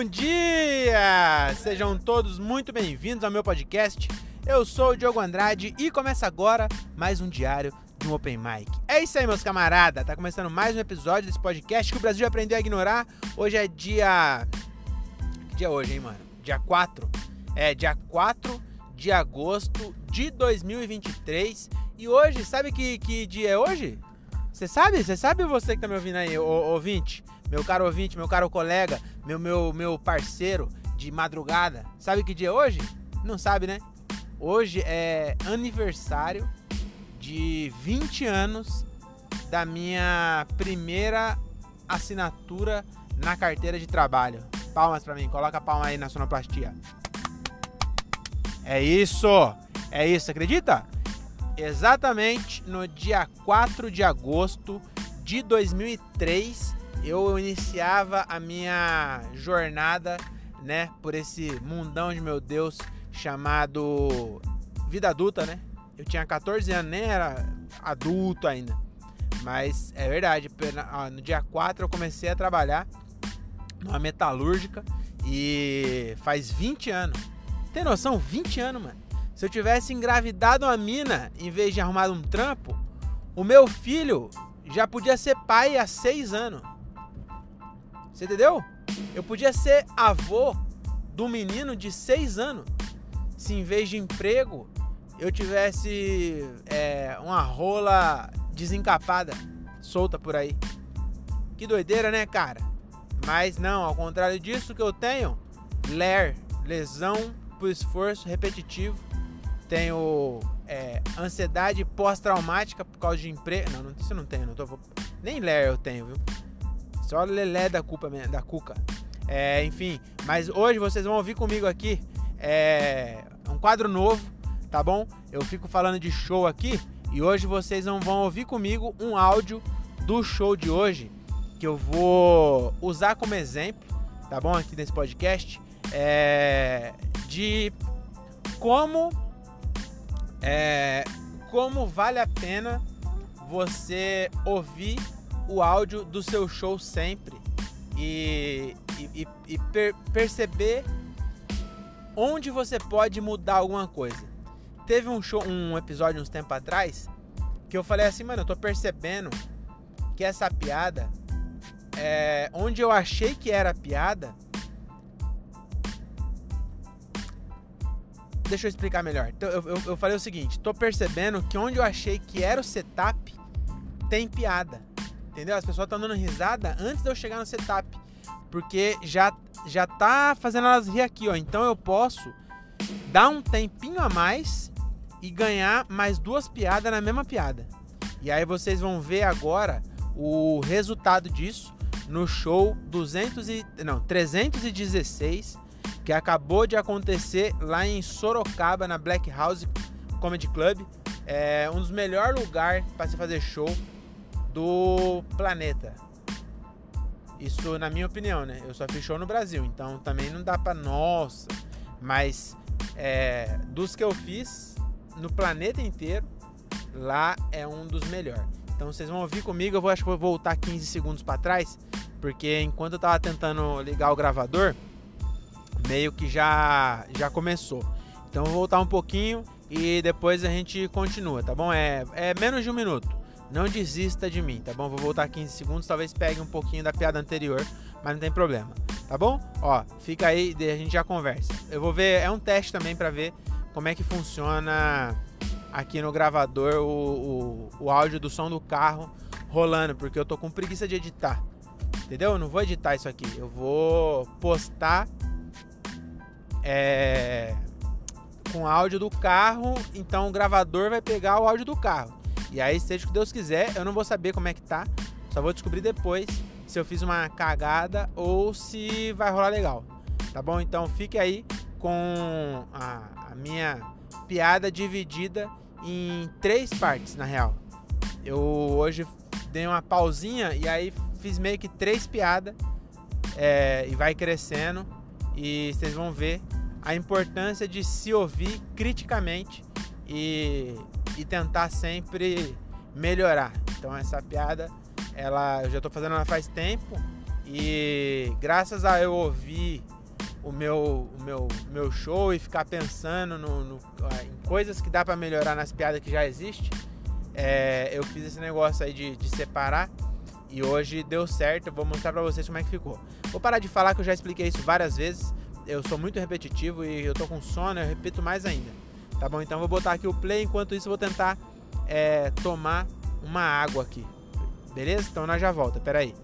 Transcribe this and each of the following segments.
Bom dia! Sejam todos muito bem-vindos ao meu podcast. Eu sou o Diogo Andrade e começa agora mais um diário de um Open Mic. É isso aí, meus camaradas. Tá começando mais um episódio desse podcast que o Brasil aprendeu a ignorar. Hoje é dia. Que dia é hoje, hein, mano? Dia 4. É, dia 4 de agosto de 2023. E hoje, sabe que, que dia é hoje? Você sabe? Você sabe você que tá me ouvindo aí, ouvinte? Meu caro ouvinte, meu caro colega, meu, meu, meu parceiro de madrugada. Sabe que dia é hoje? Não sabe, né? Hoje é aniversário de 20 anos da minha primeira assinatura na carteira de trabalho. Palmas para mim, coloca a palma aí na sonoplastia. É isso! É isso, acredita? Exatamente no dia 4 de agosto de 2003, eu iniciava a minha jornada, né, por esse mundão de meu Deus chamado vida adulta, né? Eu tinha 14 anos, nem era adulto ainda. Mas é verdade, no dia 4 eu comecei a trabalhar numa metalúrgica e faz 20 anos. Tem noção? 20 anos, mano. Se eu tivesse engravidado uma mina em vez de arrumar um trampo, o meu filho já podia ser pai há seis anos. Você entendeu? Eu podia ser avô do menino de seis anos. Se em vez de emprego eu tivesse é, uma rola desencapada, solta por aí. Que doideira, né, cara? Mas não, ao contrário disso que eu tenho, LER, lesão por esforço repetitivo tenho é, ansiedade pós-traumática por causa de emprego. Não, não, isso não tenho, não tô. Nem ler eu tenho, viu? Só lelé da culpa da cuca. É, enfim, mas hoje vocês vão ouvir comigo aqui é, um quadro novo, tá bom? Eu fico falando de show aqui e hoje vocês vão, vão ouvir comigo um áudio do show de hoje que eu vou usar como exemplo, tá bom? Aqui nesse podcast, é, de como é, como vale a pena você ouvir o áudio do seu show sempre e, e, e per perceber onde você pode mudar alguma coisa. Teve um show, um episódio uns tempo atrás que eu falei assim, mano, eu tô percebendo que essa piada é, onde eu achei que era piada Deixa eu explicar melhor. Então, eu, eu, eu falei o seguinte: tô percebendo que onde eu achei que era o setup, tem piada. Entendeu? As pessoas estão dando risada antes de eu chegar no setup. Porque já, já tá fazendo elas rir aqui, ó. Então eu posso dar um tempinho a mais e ganhar mais duas piadas na mesma piada. E aí vocês vão ver agora o resultado disso no show 200 e, não, 316 que acabou de acontecer lá em Sorocaba, na Black House Comedy Club. É um dos melhores lugares para se fazer show do planeta. Isso na minha opinião, né? Eu só fiz show no Brasil, então também não dá para nossa. Mas é, dos que eu fiz no planeta inteiro, lá é um dos melhores. Então vocês vão ouvir comigo, eu vou, acho que vou voltar 15 segundos para trás, porque enquanto eu tava tentando ligar o gravador, meio que já já começou. Então vou voltar um pouquinho e depois a gente continua, tá bom? É, é menos de um minuto. Não desista de mim, tá bom? Vou voltar 15 segundos, talvez pegue um pouquinho da piada anterior, mas não tem problema, tá bom? Ó, fica aí a gente já conversa. Eu vou ver, é um teste também para ver como é que funciona aqui no gravador o, o, o áudio do som do carro rolando, porque eu tô com preguiça de editar. Entendeu? Eu não vou editar isso aqui. Eu vou postar é, com áudio do carro, então o gravador vai pegar o áudio do carro. E aí, seja o que Deus quiser, eu não vou saber como é que tá, só vou descobrir depois se eu fiz uma cagada ou se vai rolar legal. Tá bom? Então fique aí com a, a minha piada dividida em três partes, na real. Eu hoje dei uma pausinha e aí fiz meio que três piadas é, e vai crescendo e vocês vão ver a importância de se ouvir criticamente e, e tentar sempre melhorar. Então essa piada, ela eu já estou fazendo ela faz tempo E graças a eu ouvir o meu, o meu, meu show e ficar pensando no, no em coisas que dá para melhorar nas piadas que já existe, é, eu fiz esse negócio aí de, de separar e hoje deu certo. Eu vou mostrar para vocês como é que ficou. Vou parar de falar que eu já expliquei isso várias vezes. Eu sou muito repetitivo e eu tô com sono, eu repito mais ainda. Tá bom? Então vou botar aqui o play. Enquanto isso, vou tentar é, tomar uma água aqui. Beleza? Então nós já volta. Pera aí.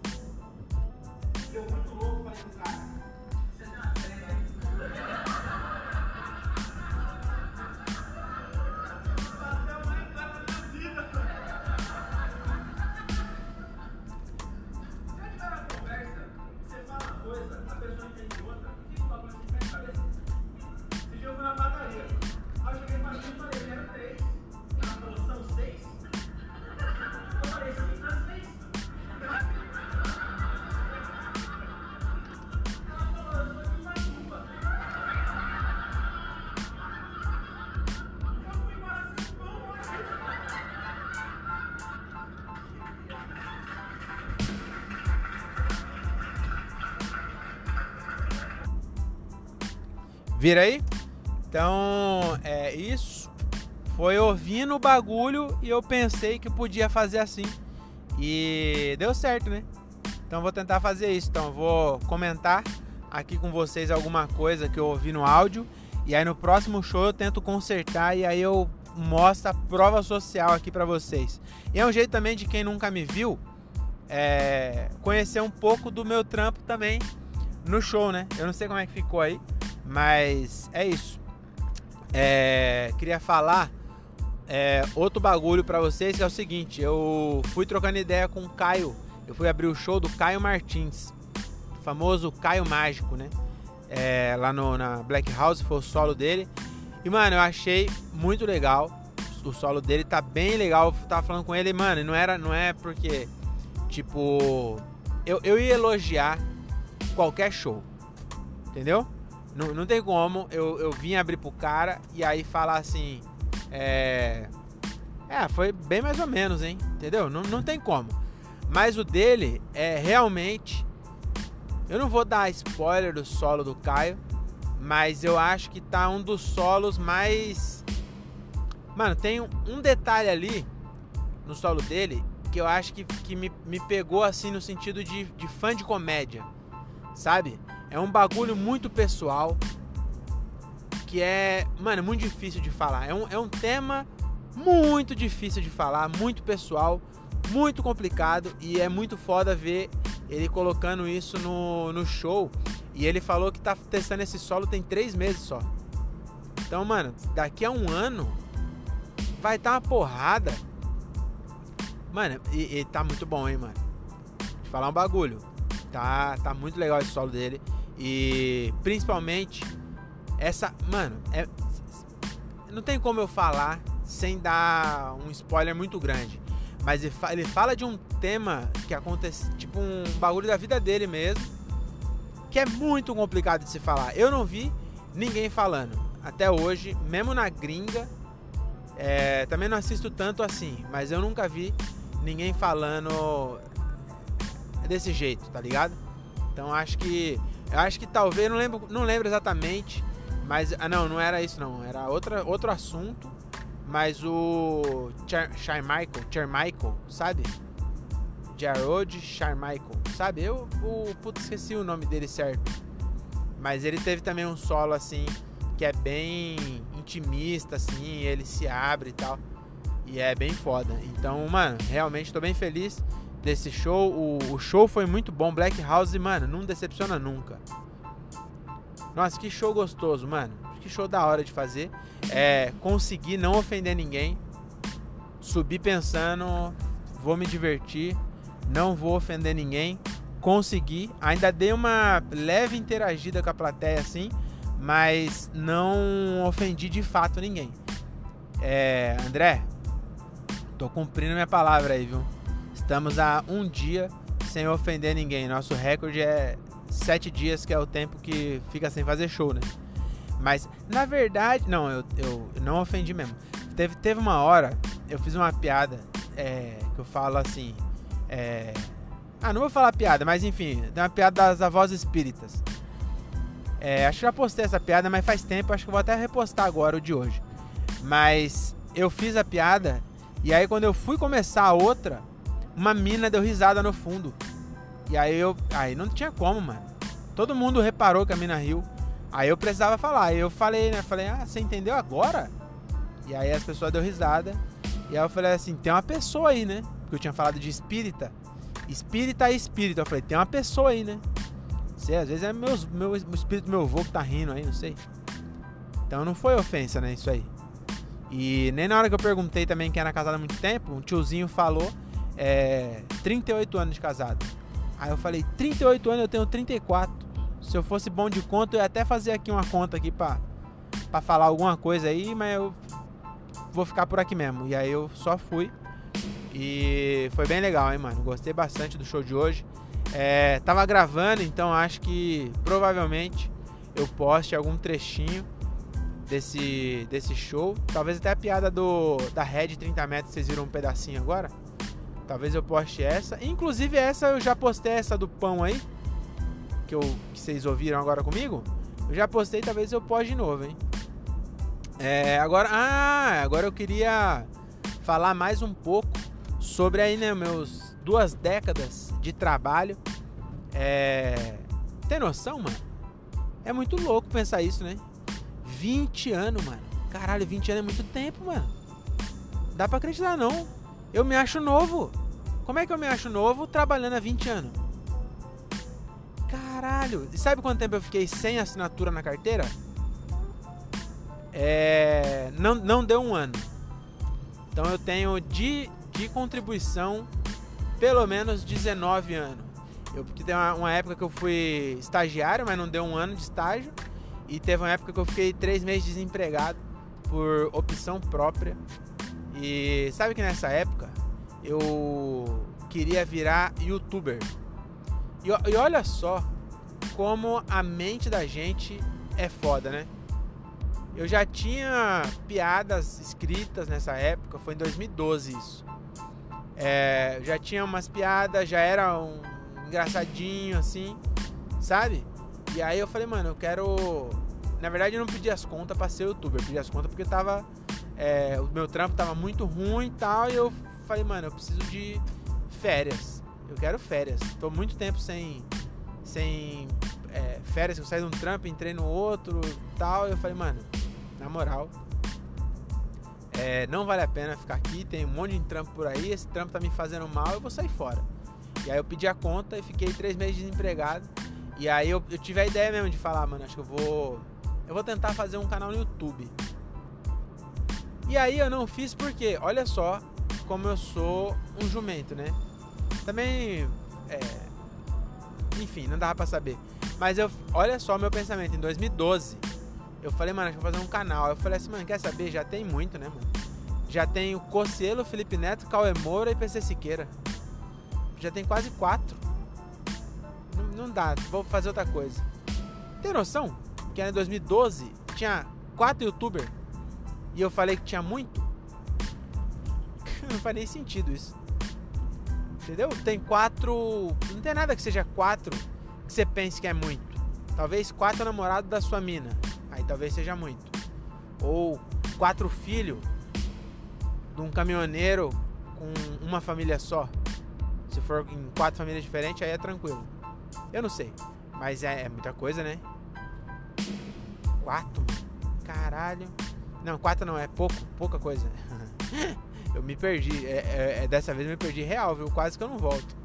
Vira aí? Então, é isso. Foi ouvindo o bagulho e eu pensei que podia fazer assim. E deu certo, né? Então vou tentar fazer isso. Então vou comentar aqui com vocês alguma coisa que eu ouvi no áudio. E aí no próximo show eu tento consertar e aí eu mostro a prova social aqui para vocês. E é um jeito também de quem nunca me viu é, conhecer um pouco do meu trampo também no show, né? Eu não sei como é que ficou aí. Mas é isso. É, queria falar é, outro bagulho para vocês que é o seguinte: eu fui trocando ideia com o Caio. Eu fui abrir o show do Caio Martins, famoso Caio Mágico, né? É, lá no, na Black House foi o solo dele. E mano, eu achei muito legal. O solo dele tá bem legal. Eu tava falando com ele, mano, não era, não é porque tipo eu, eu ia elogiar qualquer show, entendeu? Não, não tem como eu, eu vim abrir pro cara e aí falar assim. É. É, foi bem mais ou menos, hein? Entendeu? Não, não tem como. Mas o dele é realmente. Eu não vou dar spoiler do solo do Caio, mas eu acho que tá um dos solos mais. Mano, tem um, detalhe ali no solo dele que eu acho que, que me, me pegou assim no sentido de, de fã de comédia, sabe? É um bagulho muito pessoal. Que é, mano, muito difícil de falar. É um, é um tema muito difícil de falar, muito pessoal, muito complicado. E é muito foda ver ele colocando isso no, no show. E ele falou que tá testando esse solo tem três meses só. Então, mano, daqui a um ano vai estar tá uma porrada. Mano, e, e tá muito bom, hein, mano. Vou falar um bagulho. Tá, tá muito legal esse solo dele. E principalmente essa. Mano, é, não tem como eu falar sem dar um spoiler muito grande. Mas ele, ele fala de um tema que acontece, tipo um bagulho da vida dele mesmo, que é muito complicado de se falar. Eu não vi ninguém falando até hoje, mesmo na gringa. É, também não assisto tanto assim, mas eu nunca vi ninguém falando desse jeito, tá ligado? Então acho que eu acho que talvez, não lembro, não lembro exatamente, mas ah não, não era isso não, era outra, outro assunto, mas o Charmichael, Charmichael, sabe? Jarod Charmichael, sabe? Eu, o putz, esqueci o nome dele certo. Mas ele teve também um solo assim que é bem intimista assim, ele se abre e tal. E é bem foda. Então, mano, realmente tô bem feliz desse show. O, o, show foi muito bom. Black House, mano, não decepciona nunca. Nossa, que show gostoso, mano. Que show da hora de fazer. É, consegui não ofender ninguém. Subi pensando, vou me divertir, não vou ofender ninguém. Consegui, ainda dei uma leve interagida com a plateia assim, mas não ofendi de fato ninguém. É, André, tô cumprindo minha palavra aí, viu? Estamos a um dia sem ofender ninguém. Nosso recorde é sete dias, que é o tempo que fica sem fazer show, né? Mas, na verdade, não, eu, eu não ofendi mesmo. Teve, teve uma hora, eu fiz uma piada é, que eu falo assim: é, Ah, não vou falar piada, mas enfim, tem uma piada das avós espíritas. É, acho que já postei essa piada, mas faz tempo, acho que vou até repostar agora o de hoje. Mas eu fiz a piada e aí quando eu fui começar a outra, uma mina deu risada no fundo. E aí eu. Aí não tinha como, mano. Todo mundo reparou que a mina riu. Aí eu precisava falar. Aí eu falei, né? Falei, ah, você entendeu agora? E aí as pessoas deu risada. E aí eu falei assim, tem uma pessoa aí, né? Porque eu tinha falado de espírita. Espírita e espírito. Eu falei, tem uma pessoa aí, né? Sei, às vezes é meus, meu, o espírito meu avô que tá rindo aí, não sei. Então não foi ofensa, né? Isso aí. E nem na hora que eu perguntei também quem era casado há muito tempo, um tiozinho falou é, 38 anos de casado. Aí eu falei, 38 anos, eu tenho 34. Se eu fosse bom de conta, eu ia até fazer aqui uma conta aqui pra, pra falar alguma coisa aí, mas eu vou ficar por aqui mesmo. E aí eu só fui. E foi bem legal, hein, mano. Gostei bastante do show de hoje. É, tava gravando, então acho que provavelmente eu poste algum trechinho desse, desse show. Talvez até a piada do da Red 30 metros, vocês viram um pedacinho agora. Talvez eu poste essa. Inclusive essa eu já postei essa do pão aí. Que, eu, que vocês ouviram agora comigo. Eu já postei, talvez eu poste de novo, hein? É, agora, ah, agora eu queria falar mais um pouco sobre aí, né, meus duas décadas de trabalho. É, tem noção, mano? É muito louco pensar isso, né? 20 anos, mano. Caralho, 20 anos é muito tempo, mano. Dá pra acreditar, não. Eu me acho novo. Como é que eu me acho novo trabalhando há 20 anos? Caralho. E sabe quanto tempo eu fiquei sem assinatura na carteira? É... Não, não deu um ano. Então eu tenho de, de contribuição pelo menos 19 anos. Eu, porque tem uma, uma época que eu fui estagiário, mas não deu um ano de estágio. E teve uma época que eu fiquei três meses desempregado por opção própria. E sabe que nessa época eu queria virar youtuber. E, e olha só como a mente da gente é foda, né? Eu já tinha piadas escritas nessa época, foi em 2012 isso. É, já tinha umas piadas, já era um engraçadinho assim, sabe? E aí eu falei, mano, eu quero. Na verdade eu não pedi as contas pra ser youtuber, eu pedi as contas porque tava. É, o meu trampo tava muito ruim e tal. E eu falei, mano, eu preciso de férias. Eu quero férias. Tô muito tempo sem. Sem é, férias, eu saí de um trampo, entrei no outro e tal. E eu falei, mano, na moral, é, não vale a pena ficar aqui, tem um monte de trampo por aí, esse trampo tá me fazendo mal, eu vou sair fora. E aí eu pedi a conta e fiquei três meses desempregado. E aí eu, eu tive a ideia mesmo de falar, mano, acho que eu vou. Eu vou tentar fazer um canal no YouTube. E aí eu não fiz porque, olha só como eu sou um jumento, né? Também. É, enfim, não dava pra saber. Mas eu, olha só meu pensamento, em 2012, eu falei, mano, acho que vou fazer um canal. Eu falei assim, mano, quer saber? Já tem muito, né, mano? Já tem o Cocielo, Felipe Neto, Cauê Moura e PC Siqueira. Já tem quase quatro não dá, vou fazer outra coisa. Tem noção que em 2012 tinha quatro youtubers e eu falei que tinha muito? não faz nem sentido isso. Entendeu? Tem quatro. Não tem nada que seja quatro que você pense que é muito. Talvez quatro namorados da sua mina. Aí talvez seja muito. Ou quatro filhos de um caminhoneiro com uma família só. Se for em quatro famílias diferentes, aí é tranquilo. Eu não sei. Mas é, é muita coisa, né? Quatro? Caralho. Não, quatro não, é pouco, pouca coisa. eu me perdi. É, é, é, dessa vez eu me perdi real, viu? Quase que eu não volto.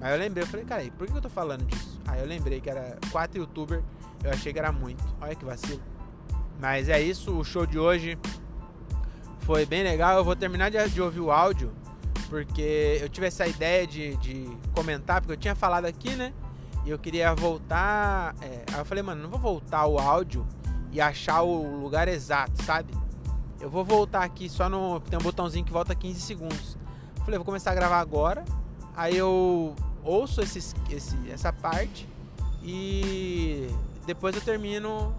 Mas eu lembrei, eu falei, cara, por que eu tô falando disso? Aí eu lembrei que era quatro youtubers, eu achei que era muito. Olha que vacilo. Mas é isso, o show de hoje foi bem legal. Eu vou terminar de, de ouvir o áudio, porque eu tive essa ideia de, de comentar, porque eu tinha falado aqui, né? E eu queria voltar. É, aí eu falei, mano, não vou voltar o áudio e achar o lugar exato, sabe? Eu vou voltar aqui só no. Tem um botãozinho que volta 15 segundos. Falei, vou começar a gravar agora. Aí eu ouço esse, essa parte e depois eu termino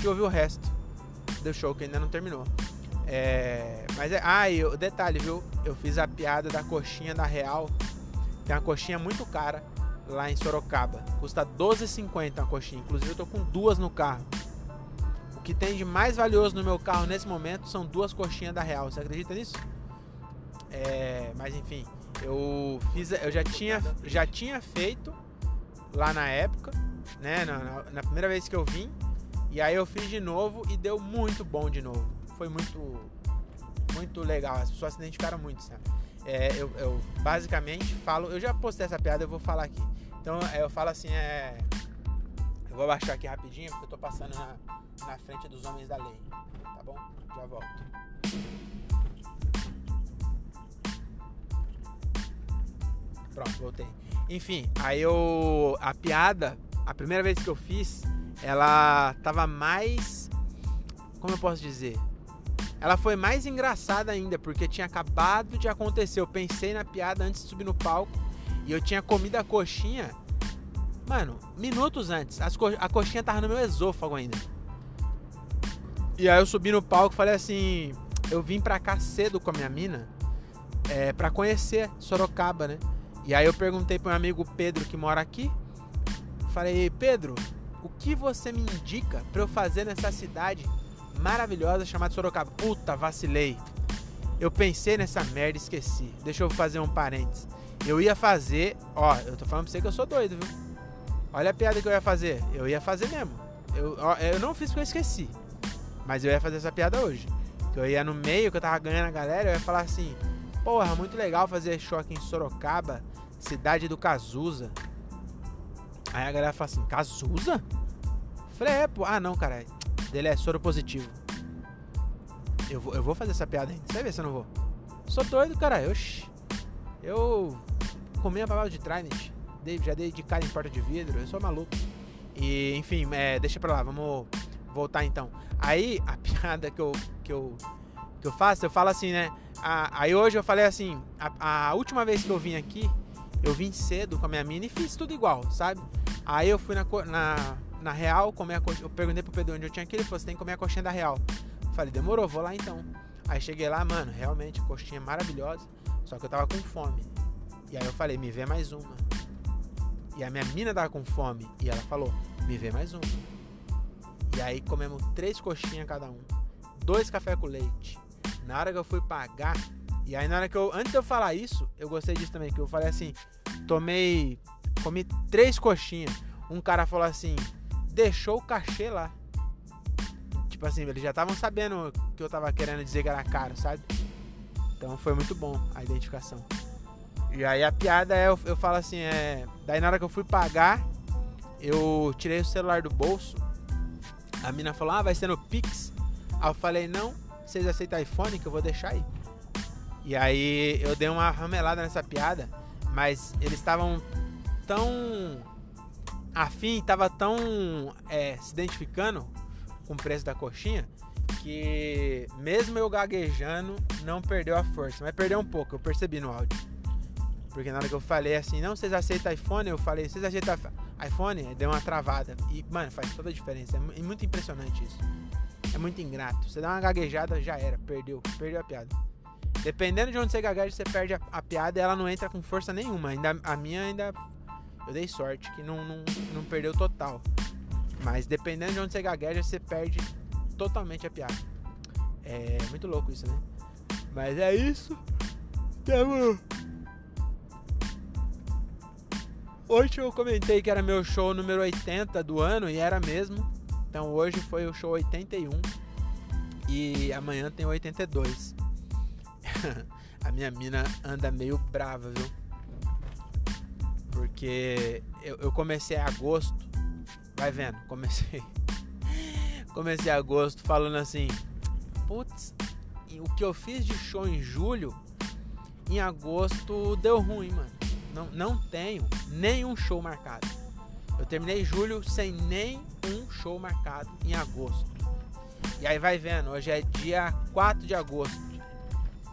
de ouvir o resto do show que ainda não terminou. É, mas é. Ah, e o detalhe, viu? Eu fiz a piada da coxinha da Real Tem uma coxinha muito cara lá em Sorocaba. Custa 12,50 uma coxinha. Inclusive eu tô com duas no carro. O que tem de mais valioso no meu carro nesse momento são duas coxinhas da Real. Você acredita nisso? É, mas enfim, eu fiz, eu já tinha, já tinha feito lá na época, né? Na, na, primeira vez que eu vim. E aí eu fiz de novo e deu muito bom de novo. Foi muito, muito legal. As pessoas se identificaram muito, sabe? É, eu, eu, basicamente falo, eu já postei essa piada, eu vou falar aqui. Então eu falo assim, é. Eu vou baixar aqui rapidinho, porque eu tô passando na, na frente dos homens da lei. Tá bom? Já volto. Pronto, voltei. Enfim, aí eu. A piada, a primeira vez que eu fiz, ela tava mais. Como eu posso dizer? Ela foi mais engraçada ainda, porque tinha acabado de acontecer. Eu pensei na piada antes de subir no palco e eu tinha comido a coxinha. Mano, minutos antes. Co a coxinha tava no meu esôfago ainda. E aí eu subi no palco e falei assim: eu vim pra cá cedo com a minha mina é, pra conhecer Sorocaba, né? E aí eu perguntei para um amigo Pedro que mora aqui. Falei, Pedro, o que você me indica para eu fazer nessa cidade maravilhosa chamada Sorocaba? Puta, vacilei. Eu pensei nessa merda e esqueci. Deixa eu fazer um parênteses. Eu ia fazer, ó, eu tô falando pra você que eu sou doido, viu? Olha a piada que eu ia fazer. Eu ia fazer mesmo. Eu, eu não fiz porque eu esqueci. Mas eu ia fazer essa piada hoje. Que eu ia no meio, que eu tava ganhando a galera, eu ia falar assim: Porra, muito legal fazer show aqui em Sorocaba cidade do Cazuza. Aí a galera fala assim, Cazuza? Falei, é, pô. Ah, não, cara. Dele é soro positivo. Eu vou, eu vou fazer essa piada aí. Você vai ver se eu não vou. Sou doido, cara. Oxi. Eu comi a papel de Trident. Já dei de cara em porta de vidro. Eu sou maluco. E, enfim, é, deixa pra lá. Vamos voltar então. Aí, a piada que eu, que eu, que eu faço, eu falo assim, né? aí hoje eu falei assim, a, a última vez que eu vim aqui, eu vim cedo com a minha mina e fiz tudo igual, sabe? Aí eu fui na, na, na Real comer a coxinha. Eu perguntei pro Pedro onde eu tinha ir. Ele falou: você tem que comer a coxinha da Real. Eu falei: demorou, vou lá então. Aí cheguei lá, mano, realmente, coxinha maravilhosa. Só que eu tava com fome. E aí eu falei: me vê mais uma. E a minha mina tava com fome. E ela falou: me vê mais uma. E aí comemos três coxinhas cada um. Dois café com leite. Na hora que eu fui pagar, e aí na hora que eu. Antes de eu falar isso, eu gostei disso também, que eu falei assim, tomei. Comi três coxinhas. Um cara falou assim, deixou o cachê lá. Tipo assim, eles já estavam sabendo que eu tava querendo dizer que era caro, sabe? Então foi muito bom a identificação. E aí a piada é, eu, eu falo assim, é. Daí na hora que eu fui pagar, eu tirei o celular do bolso. A mina falou, ah, vai ser no Pix. Aí eu falei, não, vocês aceitam iPhone que eu vou deixar aí. E aí eu dei uma ramelada nessa piada, mas eles estavam tão afim, tava tão é, se identificando com o preço da coxinha que mesmo eu gaguejando não perdeu a força, mas perdeu um pouco, eu percebi no áudio. Porque na hora que eu falei assim, não, vocês aceitam iPhone? Eu falei, vocês aceitam iPhone? Deu uma travada. E, mano, faz toda a diferença. É muito impressionante isso. É muito ingrato. Você dá uma gaguejada, já era. Perdeu. Perdeu a piada. Dependendo de onde você gagueja, você perde a, a, piada e ela não entra com força nenhuma. Ainda, a minha ainda. Eu dei sorte que não, não, não perdeu total. Mas dependendo de onde você gagueja, você perde totalmente a piada. É muito louco isso, né? Mas é isso. Tamo. Hoje eu comentei que era meu show número 80 do ano e era mesmo. Então hoje foi o show 81 e amanhã tem o 82. a minha mina anda meio brava, viu? Porque eu, eu comecei agosto, vai vendo, comecei. comecei agosto falando assim, putz, o que eu fiz de show em julho, em agosto deu ruim, mano. Não, não tenho nenhum show marcado. Eu terminei julho sem nem um show marcado em agosto. E aí vai vendo, hoje é dia 4 de agosto.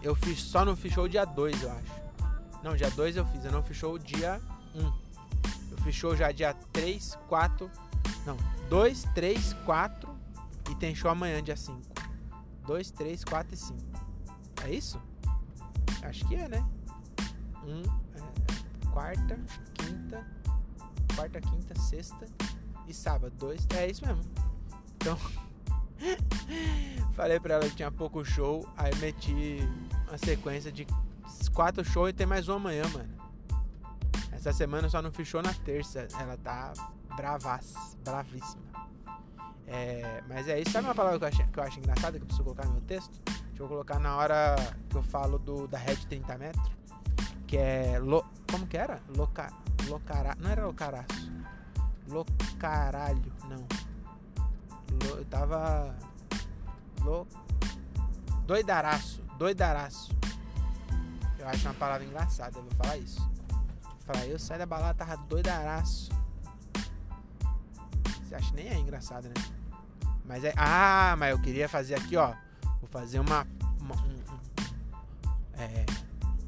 Eu fiz só não fiz show dia 2, eu acho. Não, dia 2 eu fiz, eu não fiz show dia 1. Eu fiz show já dia 3, 4. Não, 2, 3, 4 e tem show amanhã dia 5. 2, 3, 4 e 5. É isso? Acho que é, né? 1, quarta, quinta, quarta, quinta, sexta e sábado. Dois, é isso mesmo. Então, falei pra ela que tinha pouco show, aí meti uma sequência de quatro shows e tem mais um amanhã, mano. Essa semana só não fechou na terça. Ela tá bravaça, bravíssima. É, mas é isso. Sabe uma palavra que eu, acho, que eu acho engraçada que eu preciso colocar no meu texto? Deixa eu colocar na hora que eu falo do, da rede 30 metros. Que é. Lo, como que era? Loca, locara, não era locaraço. Locaralho, não. Lo, eu tava. Lo, doidaraço. Doidaraço. Eu acho uma palavra engraçada, eu vou falar isso. Vou falar, eu saí da balada, tava doidaraço. Você acha nem é engraçado, né? Mas é. Ah, mas eu queria fazer aqui, ó. Vou fazer uma. uma um, um, é,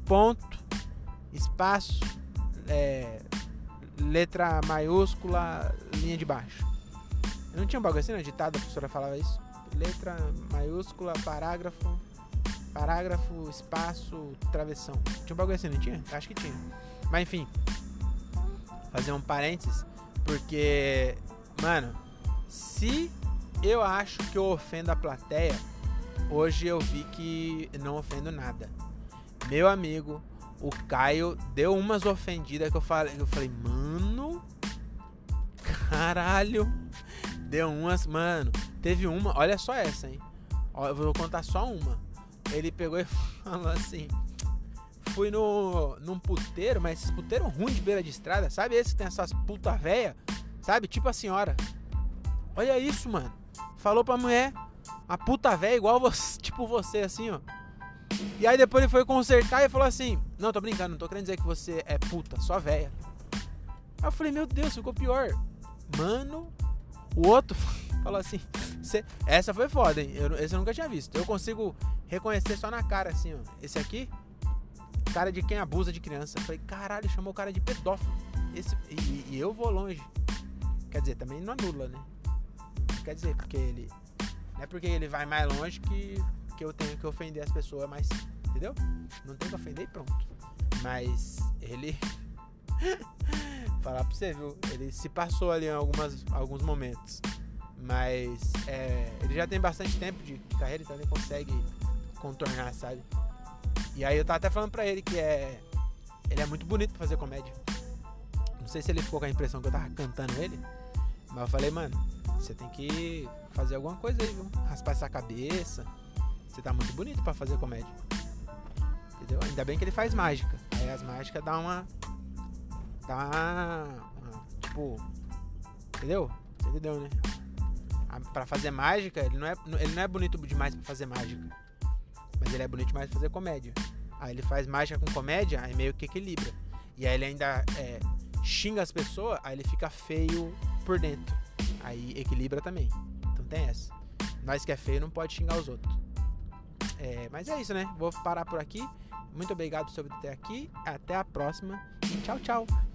ponto, espaço, é, letra maiúscula, linha de baixo. Não tinha um bagulho assim, né? Ditado, a professora falava isso. Letra maiúscula, parágrafo, parágrafo, espaço, travessão. Tinha um bagulho assim, não tinha? Acho que tinha. Mas enfim, fazer um parênteses, porque, mano, se eu acho que eu ofendo a plateia, hoje eu vi que não ofendo nada. Meu amigo, o Caio deu umas ofendidas que eu falei, eu falei, mano, caralho, deu umas, mano, teve uma, olha só essa, hein? Eu vou contar só uma. Ele pegou e falou assim: fui no, num puteiro, mas esses puteiros ruins de beira de estrada, sabe? Esse que tem essas puta véia, sabe? Tipo a senhora. Olha isso, mano. Falou pra mulher, a puta véia igual você, tipo você, assim, ó. E aí depois ele foi consertar e falou assim: Não, tô brincando, não tô querendo dizer que você é puta, só véia. Aí eu falei, meu Deus, ficou pior. Mano, o outro falou assim: Essa foi foda, hein? Eu, esse eu nunca tinha visto. Eu consigo reconhecer só na cara, assim, ó. Esse aqui, cara de quem abusa de criança. Eu falei, caralho, chamou o cara de pedófilo. Esse, e, e, eu vou longe. Quer dizer, também não anula, né? Quer dizer, porque ele. Não é porque ele vai mais longe que, que eu tenho que ofender as pessoas, mas. Entendeu? Não tem que ofender e pronto. Mas ele. Falar pra você, viu? Ele se passou ali em algumas, alguns momentos. Mas é, ele já tem bastante tempo de carreira, então ele consegue contornar, sabe? E aí eu tava até falando pra ele que é. Ele é muito bonito pra fazer comédia. Não sei se ele ficou com a impressão que eu tava cantando ele. Mas eu falei, mano, você tem que fazer alguma coisa aí, viu? Raspar essa cabeça. Você tá muito bonito para fazer comédia. Entendeu? Ainda bem que ele faz mágica. Aí as mágicas dá uma. Dá uma. tipo. Entendeu? Entendeu, né? Pra fazer mágica, ele não é, ele não é bonito demais para fazer mágica. Mas ele é bonito demais pra fazer comédia. Aí ele faz mágica com comédia, aí meio que equilibra. E aí ele ainda é, xinga as pessoas, aí ele fica feio por dentro. Aí equilibra também. Então tem essa. Nós que é feio não pode xingar os outros. É, mas é isso, né? Vou parar por aqui. Muito obrigado por ter aqui. Até a próxima. E tchau, tchau.